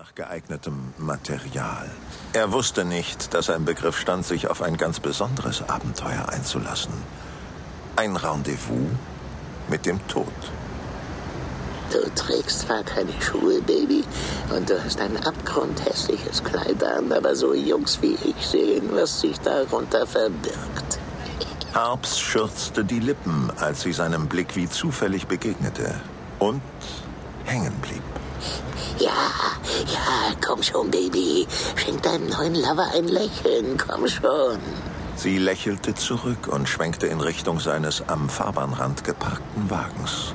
nach geeignetem Material. Er wusste nicht, dass er im Begriff stand, sich auf ein ganz besonderes Abenteuer einzulassen. Ein Rendezvous mit dem Tod. Du trägst zwar keine Schuhe, Baby, und du hast ein abgrundhässliches Kleid an, aber so Jungs wie ich sehen, was sich darunter verbirgt. Harps schürzte die Lippen, als sie seinem Blick wie zufällig begegnete und hängen blieb. Ja, ja, komm schon, Baby. Schenk deinem neuen Lover ein Lächeln, komm schon. Sie lächelte zurück und schwenkte in Richtung seines am Fahrbahnrand geparkten Wagens.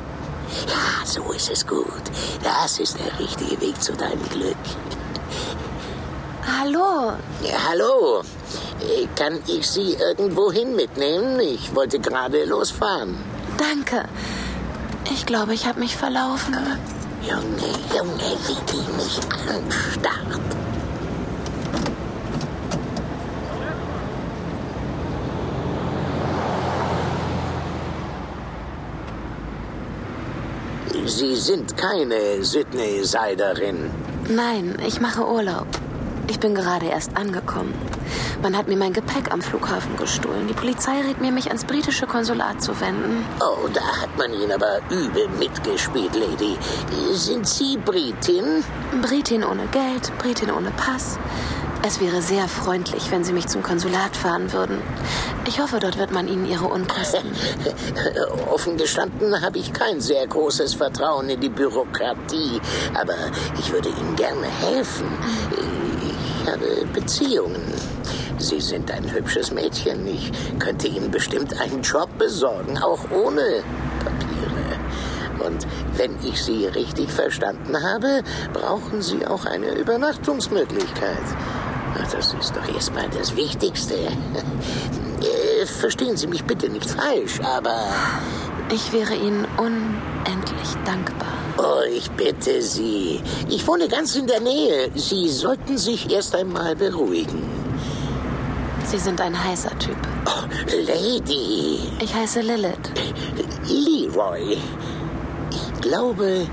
Ja, so ist es gut. Das ist der richtige Weg zu deinem Glück. Hallo. Ja, hallo. Äh, Kann ich Sie irgendwohin mitnehmen? Ich wollte gerade losfahren. Danke. Ich glaube, ich habe mich verlaufen. Junge, Junge, wie die mich anstarrt. Sie sind keine Sydney Seiderin. Nein, ich mache Urlaub. Ich bin gerade erst angekommen. Man hat mir mein Gepäck am Flughafen gestohlen. Die Polizei rät mir, mich ans britische Konsulat zu wenden. Oh, da hat man Ihnen aber übel mitgespielt, Lady. Sind Sie Britin? Britin ohne Geld, Britin ohne Pass. Es wäre sehr freundlich, wenn Sie mich zum Konsulat fahren würden. Ich hoffe, dort wird man Ihnen Ihre Unkosten. Offen gestanden habe ich kein sehr großes Vertrauen in die Bürokratie, aber ich würde Ihnen gerne helfen. Habe Beziehungen. Sie sind ein hübsches Mädchen. Ich könnte Ihnen bestimmt einen Job besorgen, auch ohne Papiere. Und wenn ich Sie richtig verstanden habe, brauchen Sie auch eine Übernachtungsmöglichkeit. Na, Das ist doch erstmal das Wichtigste. Äh, Verstehen Sie mich bitte nicht falsch, aber... Ich wäre Ihnen unendlich dankbar. Oh, ich bitte Sie. Ich wohne ganz in der Nähe. Sie sollten sich erst einmal beruhigen. Sie sind ein heißer Typ. Oh, Lady. Ich heiße Lilith. Leroy. Ich glaube,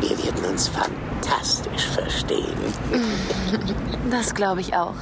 wir werden uns fantastisch verstehen. Das glaube ich auch.